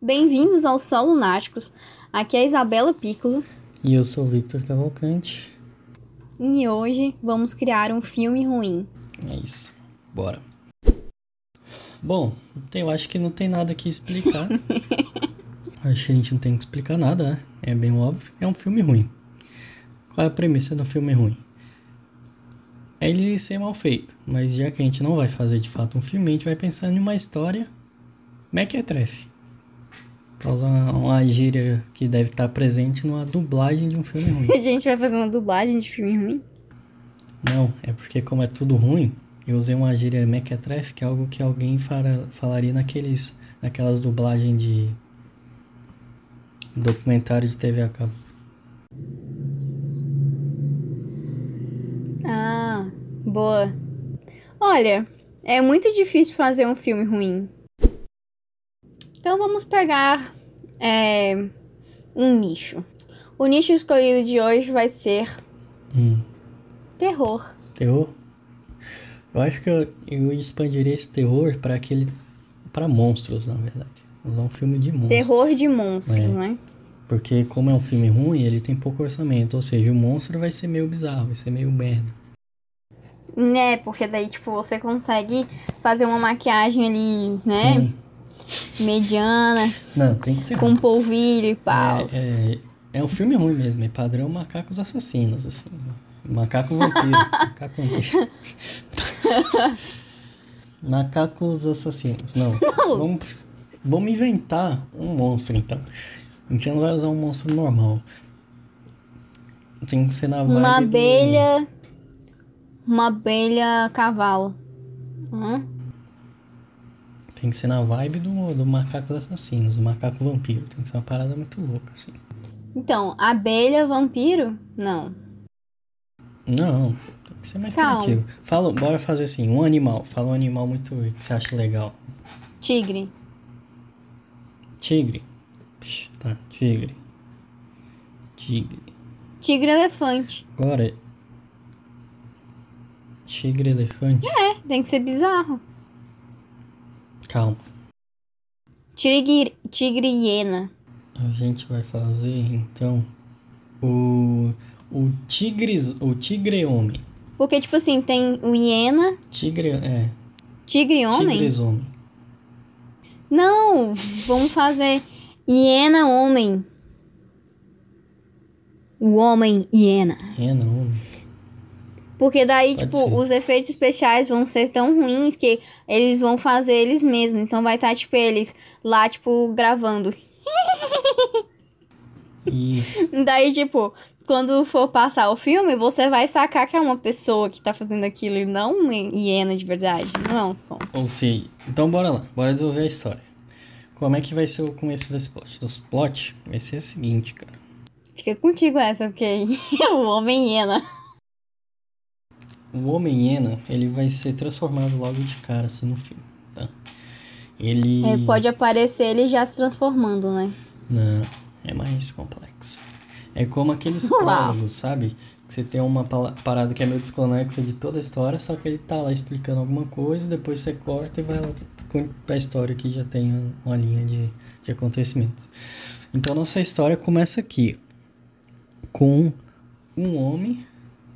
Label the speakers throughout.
Speaker 1: Bem-vindos ao Sol Lunáticos. Aqui é a Isabela Piccolo.
Speaker 2: E eu sou o Victor Cavalcante.
Speaker 1: E hoje vamos criar um filme ruim.
Speaker 2: É isso. Bora. Bom, eu acho que não tem nada que explicar. acho que a gente não tem que explicar nada, né? É bem óbvio. É um filme ruim. Qual é a premissa do filme ruim? É ele ser mal feito. Mas já que a gente não vai fazer de fato um filme, a gente vai pensar em uma história mequetrefe. Pra usar uma, uma gíria que deve estar presente numa dublagem de um filme ruim.
Speaker 1: A gente vai fazer uma dublagem de filme ruim?
Speaker 2: Não, é porque como é tudo ruim, eu usei uma gíria mequetrefe, que é algo que alguém fara, falaria naqueles, naquelas dublagens de documentário de TV a cabo.
Speaker 1: Ah, boa. Olha, é muito difícil fazer um filme ruim. Então vamos pegar é, um nicho. O nicho escolhido de hoje vai ser
Speaker 2: Hum.
Speaker 1: terror.
Speaker 2: Terror? Eu acho que eu, eu expandiria esse terror para aquele. para monstros, na verdade. Usar um filme de monstros.
Speaker 1: Terror de monstros,
Speaker 2: É.
Speaker 1: né?
Speaker 2: Porque, como é um filme ruim, ele tem pouco orçamento. Ou seja, o monstro vai ser meio bizarro, vai ser meio merda.
Speaker 1: Né, porque daí, tipo, você consegue fazer uma maquiagem ali, né?
Speaker 2: Hum.
Speaker 1: Mediana,
Speaker 2: Não, tem que ser.
Speaker 1: com polvilho e pau.
Speaker 2: É, é, é um filme ruim mesmo, é padrão macacos assassinos, assim. Macaco vampiro. macaco vampiro. Macacos assassinos. Não. Vamos, vamos inventar um monstro, então. A gente não vai usar um monstro normal. Tem que ser na vibe
Speaker 1: Uma
Speaker 2: do-
Speaker 1: abelha. Uma abelha cavalo. Hã?
Speaker 2: Tem que ser na vibe do, do macacos assassinos, do macaco vampiro. Tem que ser uma parada muito louca, assim.
Speaker 1: Então, abelha vampiro? Não.
Speaker 2: Não, tem que ser mais
Speaker 1: Calma.
Speaker 2: criativo. Fala, bora fazer assim, um animal. Fala um animal muito que você acha legal.
Speaker 1: Tigre.
Speaker 2: Tigre. Psh, tá, tigre. Tigre.
Speaker 1: Tigre elefante.
Speaker 2: Agora. Tigre elefante.
Speaker 1: É, tem que ser bizarro.
Speaker 2: Calma.
Speaker 1: Tigre, tigre hiena.
Speaker 2: A gente vai fazer então o o tigres, o tigre homem.
Speaker 1: Porque, tipo assim, tem o hiena,
Speaker 2: Tigre é,
Speaker 1: tigre homem.
Speaker 2: tigres homem.
Speaker 1: Não, vamos fazer hiena homem. O homem hiena.
Speaker 2: É não.
Speaker 1: Porque daí,
Speaker 2: Pode
Speaker 1: tipo,
Speaker 2: ser.
Speaker 1: os efeitos especiais vão ser tão ruins que eles vão fazer eles mesmos. Então vai estar, tipo, eles lá, tipo, gravando.
Speaker 2: Isso.
Speaker 1: Daí, tipo, quando for passar o filme, você vai sacar que é uma pessoa que tá fazendo aquilo e não uma hiena de verdade. Não é um som.
Speaker 2: Ou seja, então bora lá, bora desenvolver a história. Como é que vai ser o começo desse plot? Dos plot vai ser o seguinte, cara.
Speaker 1: Fica contigo essa, porque é o homem hiena.
Speaker 2: O Homem Hiena, ele vai ser transformado logo de cara, assim, no filme, tá? Ele...
Speaker 1: É, pode aparecer ele já se transformando, né?
Speaker 2: Não, é mais complexo. É como aqueles
Speaker 1: Uau.
Speaker 2: prólogos, sabe? Que você tem uma parada que é meio desconexa de toda a história, só que ele tá lá explicando alguma coisa, depois você corta e vai lá com- pra história que já tem uma linha de, de acontecimentos. Então nossa história começa aqui, com um homem,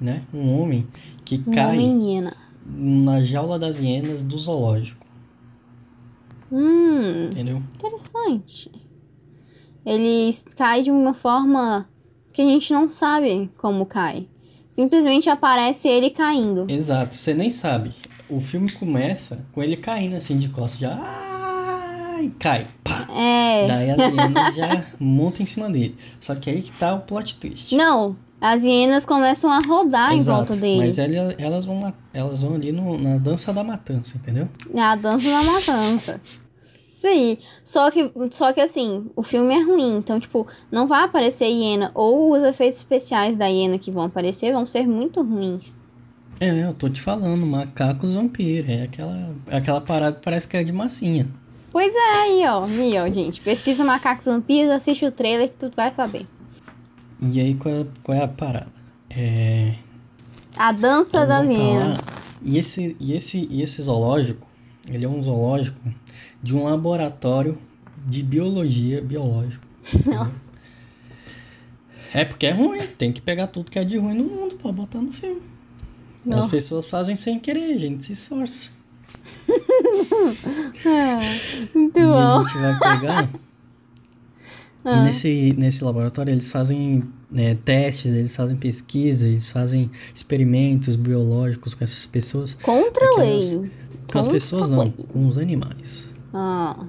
Speaker 2: né? Um homem que cai
Speaker 1: hiena.
Speaker 2: na jaula das hienas do zoológico,
Speaker 1: Hum,
Speaker 2: entendeu?
Speaker 1: interessante. Ele cai de uma forma que a gente não sabe como cai. Simplesmente aparece ele caindo.
Speaker 2: Exato, você nem sabe. O filme começa com ele caindo assim de costas, já. Ai, cai, pá.
Speaker 1: É.
Speaker 2: Daí as hienas já montam em cima dele. Só que aí que tá o plot twist.
Speaker 1: Não, as hienas começam a rodar em
Speaker 2: Exato,
Speaker 1: volta dele.
Speaker 2: Mas ela- elas vão, elas vão ali no- na dança da matança, entendeu?
Speaker 1: É a dança da matança. Aí. Só que, só que assim, o filme é ruim. Então, tipo, não vai aparecer hiena. Ou os efeitos especiais da hiena que vão aparecer vão ser muito ruins.
Speaker 2: É, eu tô te falando, macacos vampiro. É aquela, é aquela parada que parece que é de massinha.
Speaker 1: Pois é, aí, ó. Aí, ó, gente. Pesquisa Macacos Vampiros, assiste o trailer que tu vai saber.
Speaker 2: E aí qual é, qual é a parada? É.
Speaker 1: A dança hienas.
Speaker 2: lá, E esse, e, esse, e esse zoológico, ele é um zoológico de um laboratório de biologia, biológico.
Speaker 1: Nossa.
Speaker 2: É porque é ruim, tem que pegar tudo que é de ruim no mundo pra botar no filme. As pessoas fazem sem querer, a gente se esforça.
Speaker 1: Ah, muito
Speaker 2: E a
Speaker 1: bom.
Speaker 2: gente vai pegar.
Speaker 1: Ah.
Speaker 2: E nesse, nesse laboratório eles fazem né, testes, eles fazem pesquisa, eles fazem experimentos biológicos com essas pessoas.
Speaker 1: Contra a lei.
Speaker 2: elas- Com as pessoas não, com os animais.
Speaker 1: Ah,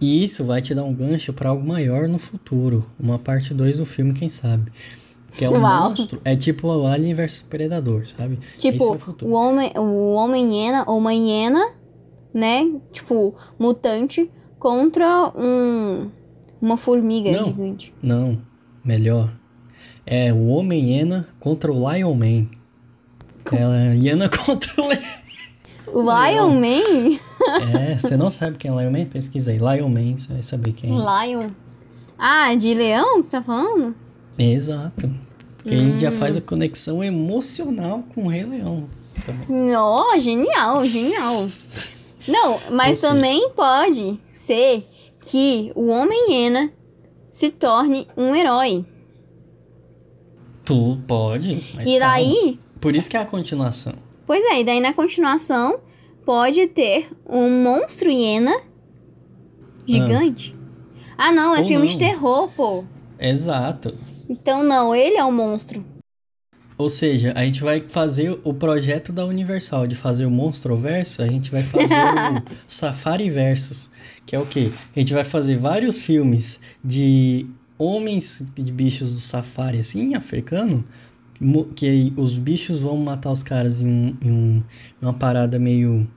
Speaker 2: E isso vai te dar um gancho pra algo maior no futuro. Uma parte 2 do filme, quem sabe. Que é o
Speaker 1: Uau.
Speaker 2: monstro. É tipo o Alien vs Predador, sabe? Esse é
Speaker 1: tipo,
Speaker 2: o
Speaker 1: o homem, o homem hiena ou uma hiena, né? Tipo, mutante contra um uma formiga
Speaker 2: Não.
Speaker 1: gigante.
Speaker 2: Não, melhor. É o Homem-Hiena contra o Lion Man. É a hiena contra o
Speaker 1: Lion Man?
Speaker 2: É, você não sabe quem é Lion Man? Pesquisa aí. Lion Man, você vai saber quem é.
Speaker 1: Lion. Ah, de leão que você tá falando?
Speaker 2: Exato. Porque aí
Speaker 1: Hum.
Speaker 2: já faz a conexão emocional com o Rei Leão. Também.
Speaker 1: Nó, genial, genial. Não, mas
Speaker 2: seja-
Speaker 1: também pode ser que o homem hiena se torne um herói.
Speaker 2: Tu pode, mas
Speaker 1: e
Speaker 2: calma.
Speaker 1: daí,
Speaker 2: Por isso que é a continuação.
Speaker 1: pois é, e daí na continuação pode ter um monstro hiena gigante. Ah, não, é
Speaker 2: Ou
Speaker 1: filme
Speaker 2: não.
Speaker 1: de terror, pô.
Speaker 2: Exato.
Speaker 1: Então não, ele é o monstro.
Speaker 2: Ou seja, a gente vai fazer o projeto da Universal de fazer o Monstroverso, a gente vai fazer o Safari Versus, que é o quê? A gente vai fazer vários filmes de homens de bichos do safari, assim, africano, que aí os bichos vão matar os caras em, um, em um- uma parada meio...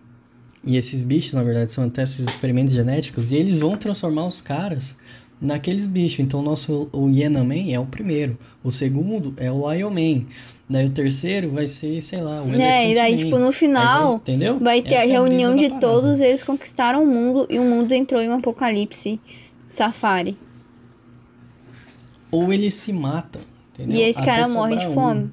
Speaker 2: E esses bichos, na verdade, são até esses experimentos genéticos, e eles vão transformar os caras naqueles bichos. Então, o nosso o Hyena Man é o primeiro. O segundo é o Lion Man. Daí o terceiro vai ser, sei lá, o
Speaker 1: É,
Speaker 2: Elephant
Speaker 1: e daí,
Speaker 2: Man.
Speaker 1: tipo, no final,
Speaker 2: vai- entendeu?
Speaker 1: Vai ter
Speaker 2: Essa
Speaker 1: a
Speaker 2: é
Speaker 1: reunião
Speaker 2: brisa
Speaker 1: de
Speaker 2: da parada.
Speaker 1: todos, eles conquistaram o mundo e o mundo entrou em um apocalipse safari.
Speaker 2: Ou eles se matam, entendeu?
Speaker 1: E esse
Speaker 2: Até
Speaker 1: cara morre de
Speaker 2: um.
Speaker 1: fome.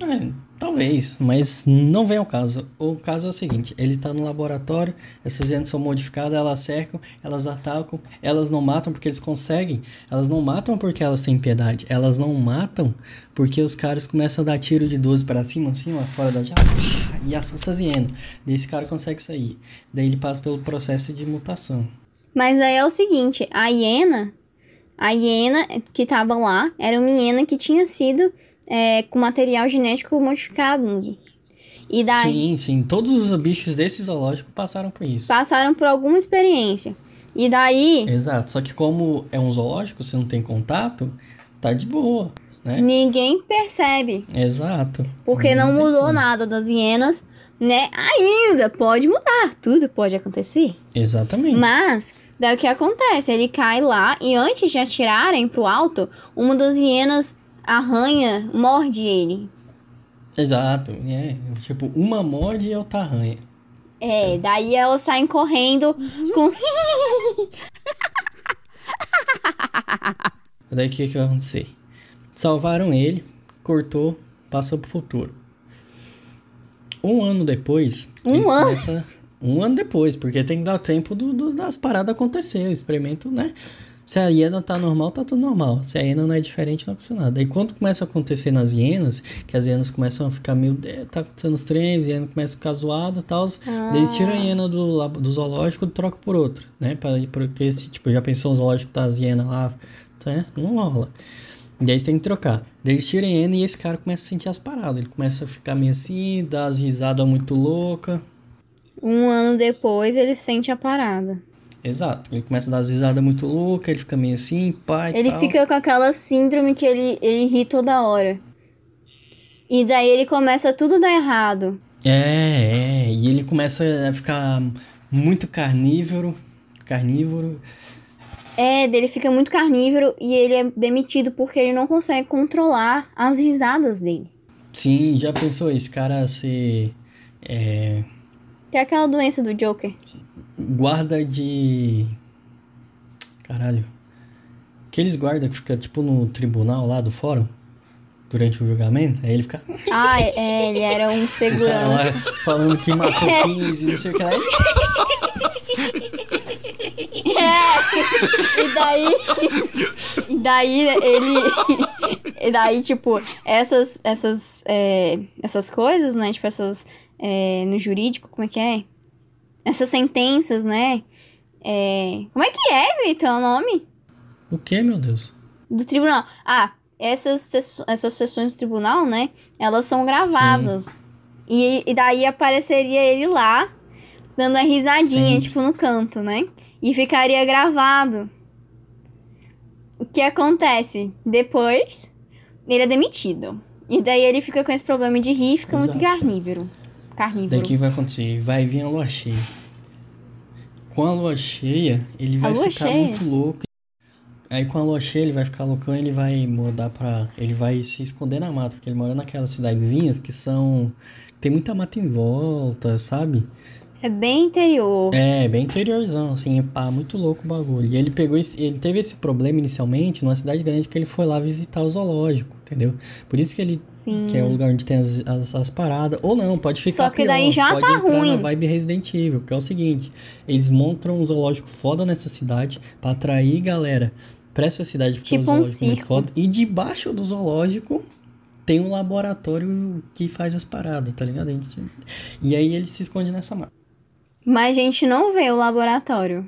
Speaker 2: É, talvez, mas não vem ao caso. O caso é o seguinte: ele tá no laboratório, essas hienas são modificadas, elas cercam, elas atacam, elas não matam porque eles conseguem, elas não matam porque elas têm piedade, elas não matam porque os caras começam a dar tiro de 12 para cima, assim, lá fora da jaula, e assusta as hienas. Daí esse cara consegue sair. Daí ele passa pelo processo de mutação.
Speaker 1: Mas aí é o seguinte, a hiena, a hiena que tava lá, era uma hiena que tinha sido é, com material genético modificado. E daí
Speaker 2: Sim, sim, todos os bichos desse zoológico passaram por isso.
Speaker 1: passaram por alguma experiência. E daí
Speaker 2: Exato, só que como é um zoológico, você não tem contato, tá de boa, né?
Speaker 1: ninguém percebe.
Speaker 2: Exato.
Speaker 1: Porque não,
Speaker 2: tem
Speaker 1: mudou
Speaker 2: como.
Speaker 1: nada das hienas, né? Ainda pode mudar, tudo pode acontecer.
Speaker 2: Exatamente.
Speaker 1: Mas, daí o que acontece? Ele cai lá e antes de atirarem pro alto, uma das hienas arranha, morde ele.
Speaker 2: Exato, é. Tipo, uma morde e outra arranha.
Speaker 1: É, daí elas saem correndo com.
Speaker 2: Daí o que, que vai acontecer? Salvaram ele, cortou, passou pro futuro. Um ano depois.
Speaker 1: Um ano?
Speaker 2: Começa, um ano depois, porque tem que dar tempo do, do- das paradas acontecer. O experimento, né? Se a hiena tá normal, tá tudo normal. Se a hiena não é diferente, não acontece nada. Daí quando começa a acontecer nas hienas, que as hienas começam a ficar meio. eh, Tá acontecendo os trens, a hiena começa a ficar zoada e tal.
Speaker 1: Ah.
Speaker 2: Daí eles tiram a hiena do, do zoológico e trocam por outro, né? Pra, porque esse, tipo, já pensou o zoológico tá as hienas lá, né? Não rola. E aí eles têm que trocar. Daí eles tiram a hiena e esse cara começa a sentir as paradas. Ele começa a ficar meio assim, dá as risadas muito loucas.
Speaker 1: Um ano depois ele sente a parada.
Speaker 2: Exato. Ele começa a dar as risadas muito loucas, ele fica meio assim, pai.
Speaker 1: Ele
Speaker 2: tal.
Speaker 1: fica com aquela síndrome que ele, ele ri toda hora. E daí ele começa tudo dar errado.
Speaker 2: É, é. E ele começa a ficar muito carnívoro. Carnívoro.
Speaker 1: É, ele fica muito carnívoro e ele é demitido porque ele não consegue controlar as risadas dele.
Speaker 2: Sim, já pensou esse cara ser. É,
Speaker 1: Tem aquela doença do Joker.
Speaker 2: Guarda de. Caralho. Aqueles guardas que fica tipo no tribunal lá do fórum. Durante o julgamento. Aí ele fica.
Speaker 1: Ah, é, ele era um segurança.
Speaker 2: falando que matou 15, não sei o que lá.
Speaker 1: É! E daí. E daí ele. E daí, tipo, essas. Essas, é, essas coisas, né? Tipo, essas. É, no jurídico, como é que é? Essas sentenças, né? É, como é que é, Vitor, o nome?
Speaker 2: O que, meu Deus?
Speaker 1: Do tribunal. Ah, essas, essas sessões do tribunal, né? Elas são gravadas. E, e daí apareceria ele lá, dando a risadinha, Sim. tipo, no canto, né? E ficaria gravado. O que acontece? Depois, ele é demitido. E daí ele fica com esse problema de rir fica Exato. muito carnívoro. Carnívoro.
Speaker 2: Daí o que vai acontecer? Vai vir a lua cheia. Com a lua cheia, ele vai ficar cheia. muito louco. Aí com a lua cheia ele vai ficar loucão ele vai mudar pra. Ele vai se esconder na mata, porque ele mora naquelas cidadezinhas que são. Tem muita mata em volta, sabe?
Speaker 1: É bem interior.
Speaker 2: É, bem interiorzão, assim, pá, muito louco o bagulho. E ele pegou esse, ele teve esse problema inicialmente numa cidade grande que ele foi lá visitar o zoológico, entendeu? Por isso que ele Sim. que é o lugar onde tem as, as, as paradas. Ou não, pode ficar
Speaker 1: Só que pior, daí já
Speaker 2: pode
Speaker 1: tá
Speaker 2: entrar
Speaker 1: ruim.
Speaker 2: na vibe Resident Evil, que é o seguinte, eles montam um zoológico foda nessa cidade para atrair galera pra essa cidade, porque
Speaker 1: tipo
Speaker 2: é um
Speaker 1: zoológico um muito foda.
Speaker 2: E debaixo do zoológico tem um laboratório que faz as paradas, tá ligado? E aí ele se esconde nessa mata.
Speaker 1: Mas a gente não vê o laboratório.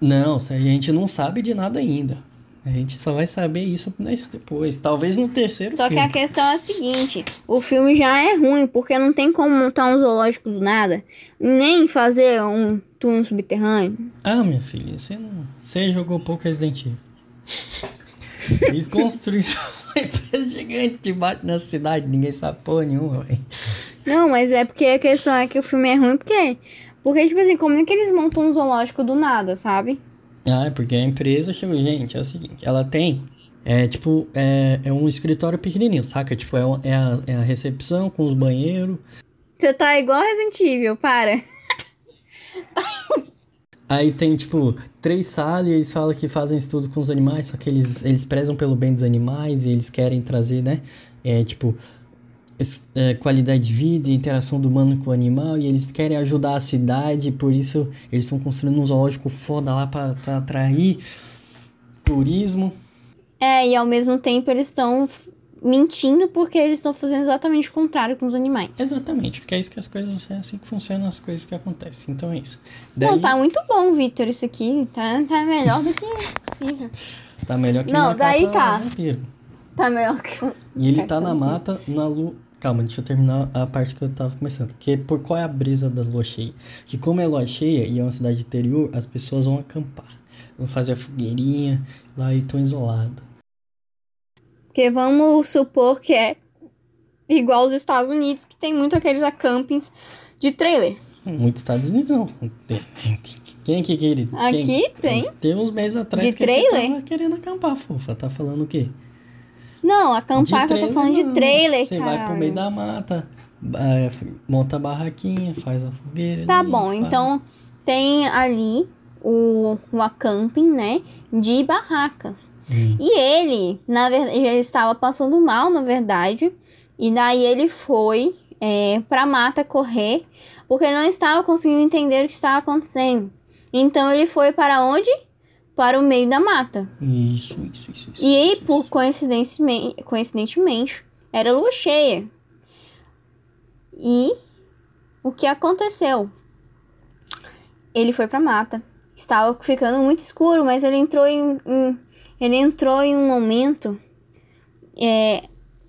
Speaker 2: Não, a gente não sabe de nada ainda. A gente só vai saber isso depois. Talvez no terceiro
Speaker 1: Só
Speaker 2: filme.
Speaker 1: que a questão é a seguinte: o filme já é ruim, porque não tem como montar um zoológico do nada, nem fazer um túnel subterrâneo.
Speaker 2: Ah, minha filha, você não. Você jogou pouco Resident Evil. Eles construíram uma empresa gigante debaixo na cidade, ninguém sabe porra nenhuma, velho.
Speaker 1: Não, mas é porque a questão é que o filme é ruim, porque porque, tipo assim, como é que eles montam um zoológico do nada, sabe?
Speaker 2: Ah, é porque a empresa chegou. Gente, é o seguinte, ela tem. É tipo, é, é um escritório pequenininho, saca? Tipo, é, é, a, é a recepção com os banheiros.
Speaker 1: Você tá igual Resident Evil, para.
Speaker 2: Aí tem, tipo, três salas e eles falam que fazem estudo com os animais, só que eles, eles prezam pelo bem dos animais e eles querem trazer, né? É, tipo, é, qualidade de vida, interação do humano com o animal, e eles querem ajudar a cidade, por isso eles estão construindo um zoológico foda lá para atrair turismo.
Speaker 1: É, e ao mesmo tempo eles estão mentindo porque eles estão fazendo exatamente o contrário com os animais.
Speaker 2: Exatamente, porque é isso que as coisas, é assim que funcionam as coisas que acontecem. Então é isso. Daí...
Speaker 1: Não, tá muito bom, Victor, isso aqui. Tá, tá melhor do que possível.
Speaker 2: Tá melhor que
Speaker 1: Não, daí tá.
Speaker 2: Vampiro.
Speaker 1: Tá melhor que.
Speaker 2: E ele tá na mata, na lua Calma, deixa eu terminar a parte que eu tava começando. Porque por qual é a brisa da lua cheia? Que como é lua cheia e é uma cidade interior, as pessoas vão acampar. Vão fazer a fogueirinha lá e estão isolados.
Speaker 1: Porque vamos supor que é igual os Estados Unidos, que tem muito aqueles acampings de trailer.
Speaker 2: Muitos Estados Unidos não. Quem que querido?
Speaker 1: Aqui
Speaker 2: Quem?
Speaker 1: tem.
Speaker 2: Tem uns meses atrás
Speaker 1: de
Speaker 2: que
Speaker 1: trailer?
Speaker 2: você tava querendo acampar, fofa. Tá falando o quê?
Speaker 1: Não, acampar que eu tô falando
Speaker 2: não.
Speaker 1: de trailer,
Speaker 2: Você vai pro meio da mata, monta a barraquinha, faz a fogueira.
Speaker 1: Tá
Speaker 2: ali,
Speaker 1: bom,
Speaker 2: pá.
Speaker 1: então tem ali o, o acamping, né, de barracas.
Speaker 2: Hum.
Speaker 1: E ele, na verdade, ele estava passando mal, na verdade, e daí ele foi é, pra mata correr, porque ele não estava conseguindo entender o que estava acontecendo. Então ele foi para onde? Para o meio da mata.
Speaker 2: Isso, isso, isso. isso
Speaker 1: E aí,
Speaker 2: isso,
Speaker 1: por coincidentemente, coincidentemente, era lua cheia. E o que aconteceu? Ele foi pra mata. Estava ficando muito escuro, mas ele entrou em, em- ele entrou em um momento é,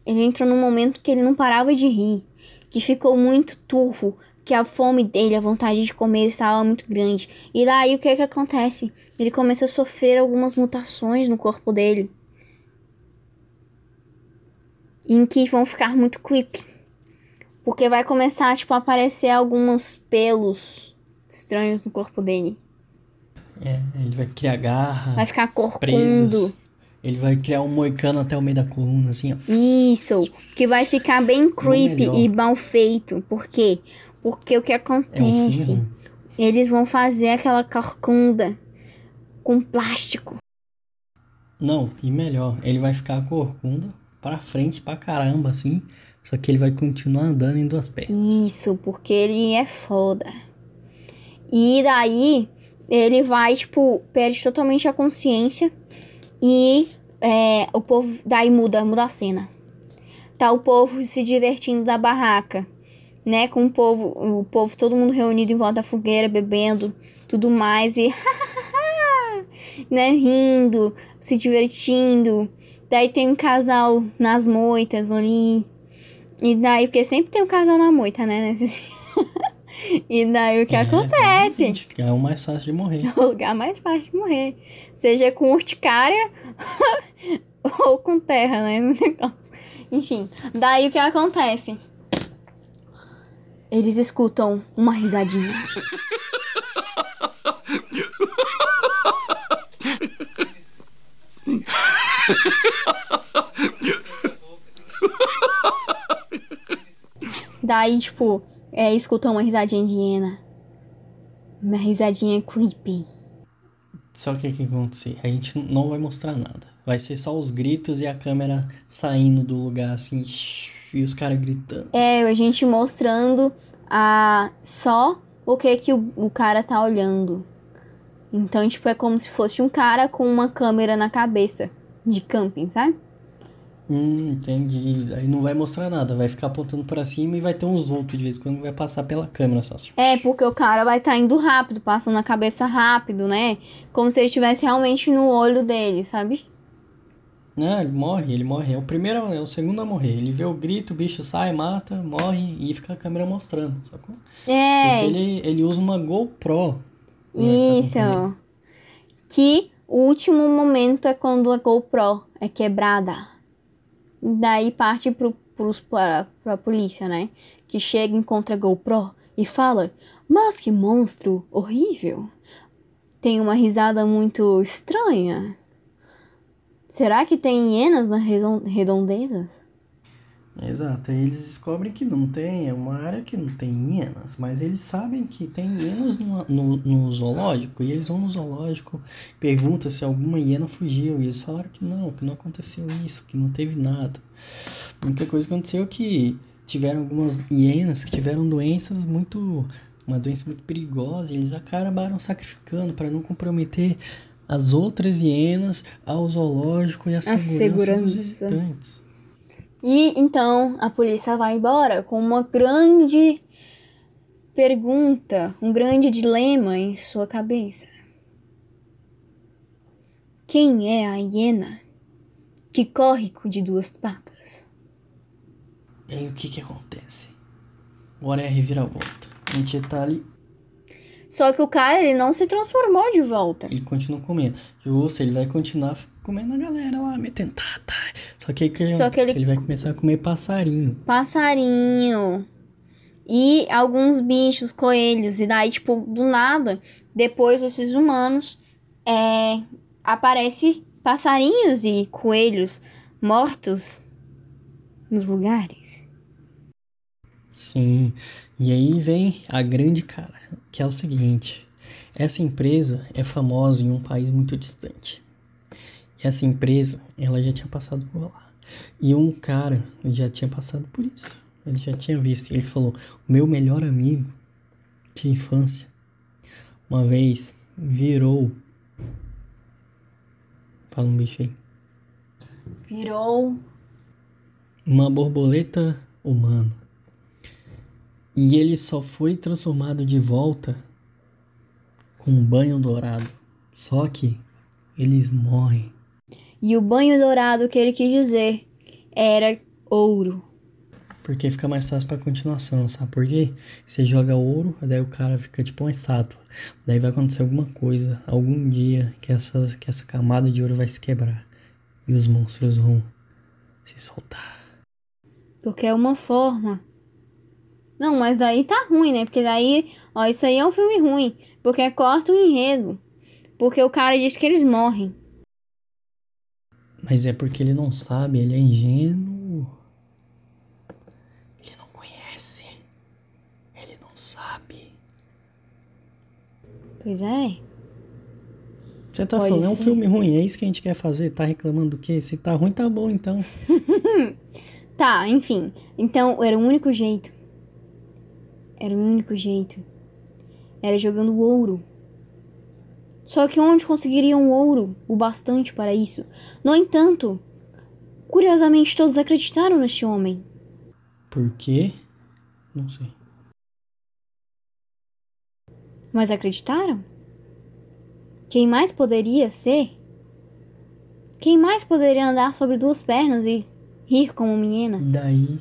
Speaker 1: ele entrou num momento que ele não parava de rir, que ficou muito turvo, que a fome dele, a vontade de comer estava muito grande. E daí o que que acontece? Ele começou a sofrer algumas mutações no corpo dele. Em que vão ficar muito creepy. Porque vai começar, tipo, a aparecer alguns pelos estranhos no corpo dele.
Speaker 2: É, ele vai criar garra,
Speaker 1: Vai ficar corcunda.
Speaker 2: presas. Ele vai criar um moicano até o meio da coluna, assim, ó.
Speaker 1: Isso, que vai ficar bem creepy
Speaker 2: melhor.
Speaker 1: e mal feito. Por quê? Porque o que
Speaker 2: É um
Speaker 1: acontece? Eles vão fazer aquela corcunda com plástico.
Speaker 2: Não, e melhor, ele vai ficar corcunda pra frente pra caramba, assim. Só que ele vai continuar andando em duas pernas.
Speaker 1: Isso, porque ele é foda. E daí, ele vai, tipo, perde totalmente a consciência e é, o povo. Daí muda, muda a cena. Tá o povo se divertindo da barraca, né? Com o povo, o povo, todo mundo reunido em volta da fogueira, bebendo, tudo mais e. né? Rindo, se divertindo. Daí tem um casal nas moitas ali. E daí, porque sempre tem um casal na moita, né? e daí o que
Speaker 2: É,
Speaker 1: acontece?
Speaker 2: que É o mais fácil de morrer.
Speaker 1: o lugar mais fácil de morrer. Seja com urticária ou com terra, né? no negócio. Enfim, daí o que acontece? Eles escutam uma risadinha. Daí, tipo, é, escutam uma risadinha de hiena. Uma risadinha creepy.
Speaker 2: Só que o que vai acontecer? A gente não vai mostrar nada. Vai ser só os gritos e a câmera saindo do lugar, assim, e os caras gritando.
Speaker 1: É, a gente mostrando a só o que que o, o cara tá olhando. Então, tipo, é como se fosse um cara com uma câmera na cabeça de camping, sabe?
Speaker 2: Hum, entendi. Aí não vai mostrar nada, vai ficar apontando pra cima e vai ter uns vultos de vez em quando vai passar pela câmera só.
Speaker 1: É, porque o cara vai estar indo rápido, passando a cabeça rápido, né? Como se ele estivesse realmente no olho dele, sabe?
Speaker 2: Não, ele morre, ele morre. É o primeiro, é o segundo a morrer. Ele vê o grito, o bicho sai, mata, morre e fica a câmera mostrando. Sacou?
Speaker 1: É,
Speaker 2: Porque ele, ele usa uma GoPro. né,
Speaker 1: isso. Que o último momento é quando a GoPro é quebrada. Daí parte pro, pros, pra, pra polícia, né? Que chega, encontra a GoPro e fala: Mas que monstro horrível! Tem uma risada muito estranha. Será que tem hienas nas redon- redondezas?
Speaker 2: Exato, eles descobrem que não tem, é uma área que não tem hienas, mas eles sabem que tem hienas no, no, no zoológico, e eles vão no zoológico, perguntam se alguma hiena fugiu, e eles falaram que não, que não aconteceu isso, que não teve nada. A única coisa que aconteceu é que tiveram algumas hienas que tiveram doenças muito. uma doença muito perigosa, e eles acabaram sacrificando para não comprometer as outras hienas ao zoológico e a segurança, dos
Speaker 1: segurança.
Speaker 2: visitantes.
Speaker 1: E então a polícia vai embora com uma grande pergunta, um grande dilema em sua cabeça. Quem é a hiena que corre de duas patas?
Speaker 2: E aí o que que acontece? Agora é a reviravolta. A gente tá ali,
Speaker 1: Só que o cara ele não se transformou de volta.
Speaker 2: ele continua comendo. Justo, ele vai continuar comendo a galera lá, metendo tá, tá. Só que que
Speaker 1: Só que ele-
Speaker 2: ele vai começar a comer passarinho.
Speaker 1: Passarinho e alguns bichos, coelhos. E daí, tipo, do nada, depois desses humanos, é, aparece passarinhos e coelhos mortos nos lugares.
Speaker 2: Sim. E aí vem a grande cara, que é o seguinte: essa empresa é famosa em um país muito distante. Essa empresa, ela já tinha passado por lá. E um cara já tinha passado por isso. Ele já tinha visto. Ele falou: "O meu melhor amigo de infância uma vez virou Fala um bicho aí.
Speaker 1: Virou.
Speaker 2: uma borboleta humana. E ele só foi transformado de volta com um banho dourado. Só que eles morrem.
Speaker 1: E o banho dourado que ele quis dizer era ouro.
Speaker 2: Porque fica mais fácil pra continuação, sabe por quê? Você joga ouro, daí o cara fica tipo uma estátua. Daí vai acontecer alguma coisa, algum dia, que essa, que essa camada de ouro vai se quebrar. E os monstros vão se soltar.
Speaker 1: Porque é uma forma. Não, mas daí tá ruim, né? Porque daí, ó, isso aí é um filme ruim. Porque corta o enredo. Porque o cara diz que eles morrem.
Speaker 2: Mas é porque ele não sabe, ele é ingênuo. Ele não conhece. Ele não sabe.
Speaker 1: Pois é.
Speaker 2: Você tá
Speaker 1: Pode
Speaker 2: falando, é um filme ruim, é isso que a gente quer fazer? Tá reclamando do quê? Se tá ruim, tá bom então.
Speaker 1: Tá, enfim. Então, era o único jeito. Era o único jeito. Era jogando ouro Só que onde conseguiriam ouro o bastante para isso? No entanto, curiosamente todos acreditaram neste homem.
Speaker 2: Por quê? Não sei.
Speaker 1: Mas acreditaram? Quem mais poderia ser? Quem mais poderia andar sobre duas pernas e rir como menina?
Speaker 2: Daí,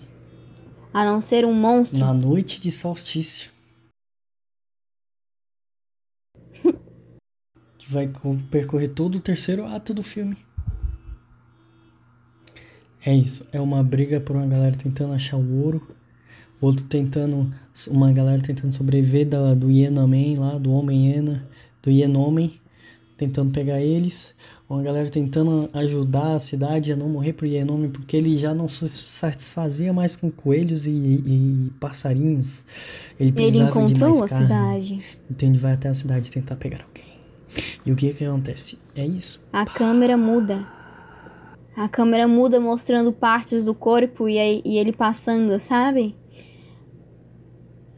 Speaker 1: A não ser um monstro.
Speaker 2: na noite de solstício. que vai co- percorrer todo o terceiro ato do filme. É isso. É uma briga por uma galera tentando achar o ouro. Outro tentando. Uma galera tentando sobreviver da, do Ienaman lá, do Homem Hiena, do Ienomem, tentando pegar eles. Uma galera tentando ajudar a cidade a não morrer pro Ienomem, porque ele já não se satisfazia mais com coelhos e, e passarinhos. Ele
Speaker 1: Ele
Speaker 2: precisava de
Speaker 1: encontrou
Speaker 2: mais
Speaker 1: a
Speaker 2: carne.
Speaker 1: cidade.
Speaker 2: Então ele vai até a cidade tentar pegar alguém. E o que que acontece? É isso.
Speaker 1: A câmera muda. A câmera muda mostrando partes do corpo e, aí- e ele passando, sabe?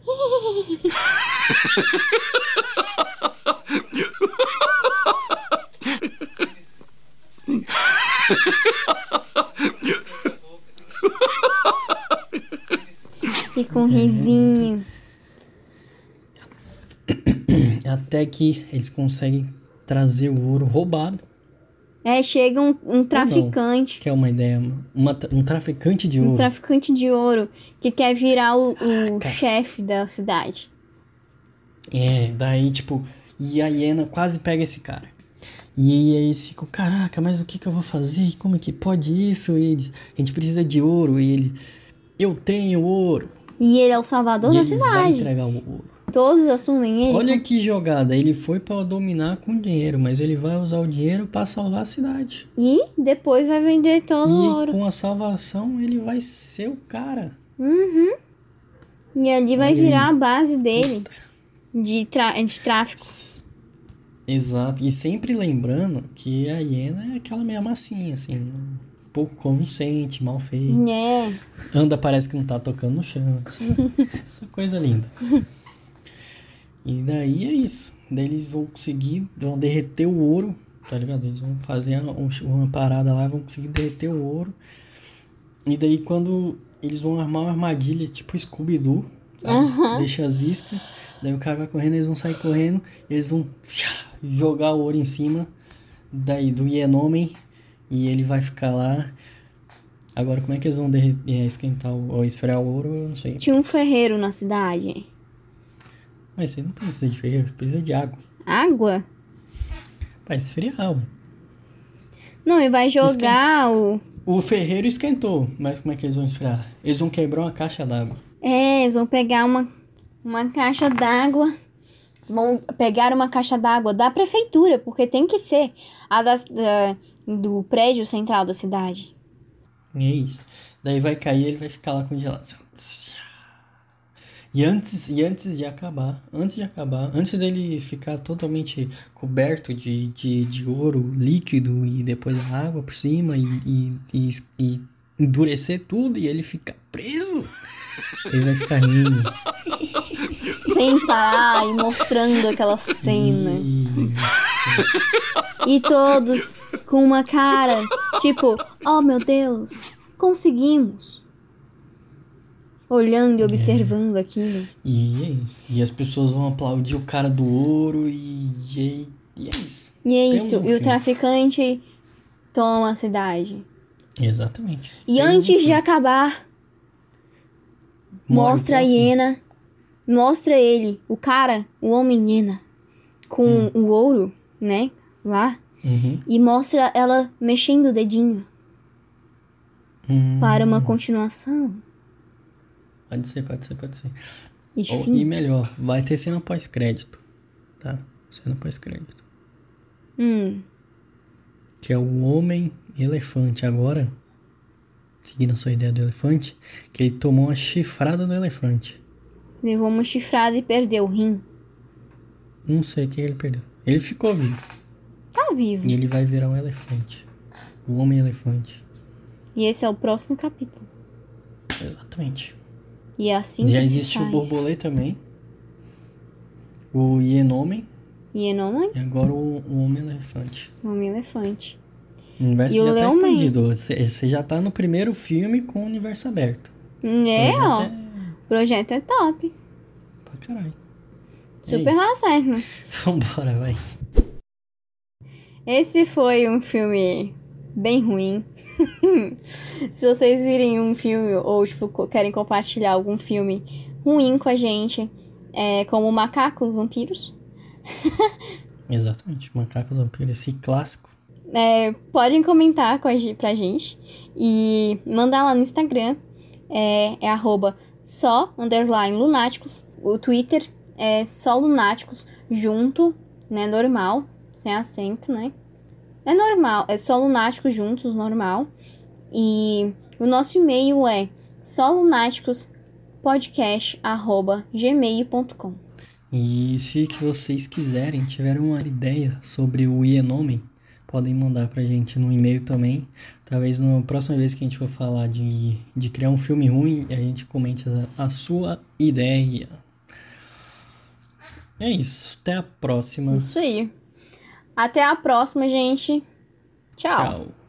Speaker 1: Com um risinho.
Speaker 2: Até que eles conseguem trazer o ouro roubado,
Speaker 1: É, chega um, um traficante.
Speaker 2: que é uma ideia. Uma, um traficante de
Speaker 1: Um
Speaker 2: ouro.
Speaker 1: traficante de ouro que quer virar o, o
Speaker 2: Cara.
Speaker 1: chefe da cidade.
Speaker 2: É, daí, tipo, e a hiena quase pega esse cara. E aí eles ficam, caraca, mas o que que eu vou fazer? Como é que pode isso? E eles, a gente precisa de ouro. E ele, eu tenho ouro.
Speaker 1: E ele é o salvador
Speaker 2: e
Speaker 1: da
Speaker 2: ele vai
Speaker 1: cidade.
Speaker 2: entregar o ouro.
Speaker 1: Todos assumem ele.
Speaker 2: Olha que jogada, ele foi pra dominar com dinheiro, mas ele vai usar o dinheiro pra salvar a cidade.
Speaker 1: E depois vai vender todo o
Speaker 2: E
Speaker 1: ouro.
Speaker 2: com a salvação ele vai ser o cara.
Speaker 1: Uhum. E ali vai
Speaker 2: Olha
Speaker 1: virar
Speaker 2: aí.
Speaker 1: a base dele
Speaker 2: Puta.
Speaker 1: de, tra- de tráfico.
Speaker 2: Exato. E sempre lembrando que a hiena é aquela meia massinha, assim, um pouco convincente, mal feita.
Speaker 1: É.
Speaker 2: Anda, parece que não tá tocando no chão. Essa, essa coisa linda. E daí é isso. Daí eles vão conseguir, vão derreter o ouro, tá ligado? Eles vão fazer um- uma parada lá, vão conseguir derreter o ouro. E daí quando eles vão armar uma armadilha, tipo Scooby-Doo?
Speaker 1: Aham.
Speaker 2: Deixa as iscas, daí o cara vai correndo, eles vão sair correndo, e eles vão jogar o ouro em cima daí do Ienomem, e ele vai ficar lá. Agora, como é que eles vão é, esquentar o, ou esfriar o ouro, eu não sei.
Speaker 1: Tinha um ferreiro na cidade.
Speaker 2: Mas você não precisa de ferreiro, você precisa de água.
Speaker 1: Água?
Speaker 2: Pra esfriar, ué.
Speaker 1: Não, e vai jogar o.
Speaker 2: O ferreiro esquentou, mas como é que eles vão esfriar? Eles vão quebrar uma caixa d'água.
Speaker 1: É, eles vão pegar uma, uma caixa d'água. Vão pegar uma caixa d'água da prefeitura, porque tem que ser a da, da- do prédio central da cidade.
Speaker 2: É isso. Daí vai cair ele vai ficar lá congelado. E antes, e antes de acabar, antes de acabar, antes dele ficar totalmente coberto de, de, de ouro líquido e depois a água por cima e, e, e, e endurecer tudo e ele ficar preso, ele vai ficar rindo.
Speaker 1: Sem parar e mostrando aquela cena.
Speaker 2: Isso.
Speaker 1: E todos com uma cara tipo, oh meu Deus, conseguimos. Olhando e observando aquilo.
Speaker 2: E é isso. E as pessoas vão aplaudir o cara do ouro e, e, e é isso.
Speaker 1: E é
Speaker 2: Temos
Speaker 1: isso.
Speaker 2: um
Speaker 1: e o traficante toma a cidade.
Speaker 2: Exatamente.
Speaker 1: E
Speaker 2: Temos um
Speaker 1: antes de
Speaker 2: filme.
Speaker 1: acabar,
Speaker 2: Morre
Speaker 1: mostra a hiena. Mostra ele, o cara, o homem hiena, com
Speaker 2: Hum.
Speaker 1: o ouro, né? Lá.
Speaker 2: Uhum.
Speaker 1: E mostra ela mexendo o dedinho
Speaker 2: Hum,
Speaker 1: para uma continuação.
Speaker 2: Pode ser, pode ser, pode ser.
Speaker 1: E
Speaker 2: Ou- e melhor, vai ter cena pós-crédito. Tá? Cena pós-crédito.
Speaker 1: Hum.
Speaker 2: Que é o homem elefante. Agora, seguindo a sua ideia do elefante, que ele tomou uma chifrada do elefante.
Speaker 1: Levou uma chifrada e perdeu o rim.
Speaker 2: Não sei o que ele perdeu. Ele ficou vivo.
Speaker 1: Tá vivo.
Speaker 2: E ele vai virar um elefante. O homem elefante.
Speaker 1: E esse é o próximo capítulo.
Speaker 2: Exatamente.
Speaker 1: E é assim
Speaker 2: Já existe o
Speaker 1: faz.
Speaker 2: borbolê também. O Ienomem.
Speaker 1: Hienomon,
Speaker 2: E agora o, o Homem-Elefante.
Speaker 1: Homem-Elefante.
Speaker 2: O universo
Speaker 1: E o
Speaker 2: já tá
Speaker 1: Leão Man.
Speaker 2: expandido. Você já tá no primeiro filme com o universo aberto.
Speaker 1: É,
Speaker 2: Projeto
Speaker 1: ó.
Speaker 2: é
Speaker 1: O projeto é top.
Speaker 2: pra caralho.
Speaker 1: Super
Speaker 2: isso.
Speaker 1: lá certo.
Speaker 2: Vambora, vai.
Speaker 1: Esse foi um filme bem ruim. Se vocês virem um filme ou tipo querem compartilhar algum filme ruim com a gente, é, como Macacos Vampiros,
Speaker 2: Exatamente. Macaco Vampiro, esse clássico.
Speaker 1: É, podem comentar com a, pra gente e mandar lá no Instagram. É, é arroba só underline lunáticos. O Twitter é só lunáticos junto, né? Normal, sem acento, né? É normal, é só lunáticos juntos, normal. E o nosso e-mail é solunáticospodcast.gmail.com
Speaker 2: E se que vocês quiserem, tiverem uma ideia sobre o Ienomem, podem mandar pra gente no e-mail também. Talvez na próxima vez que a gente for falar de, de criar um filme ruim, a gente comente a, a sua ideia. É isso. Até a próxima.
Speaker 1: Isso aí. Até a próxima, gente. Tchau.
Speaker 2: Tchau.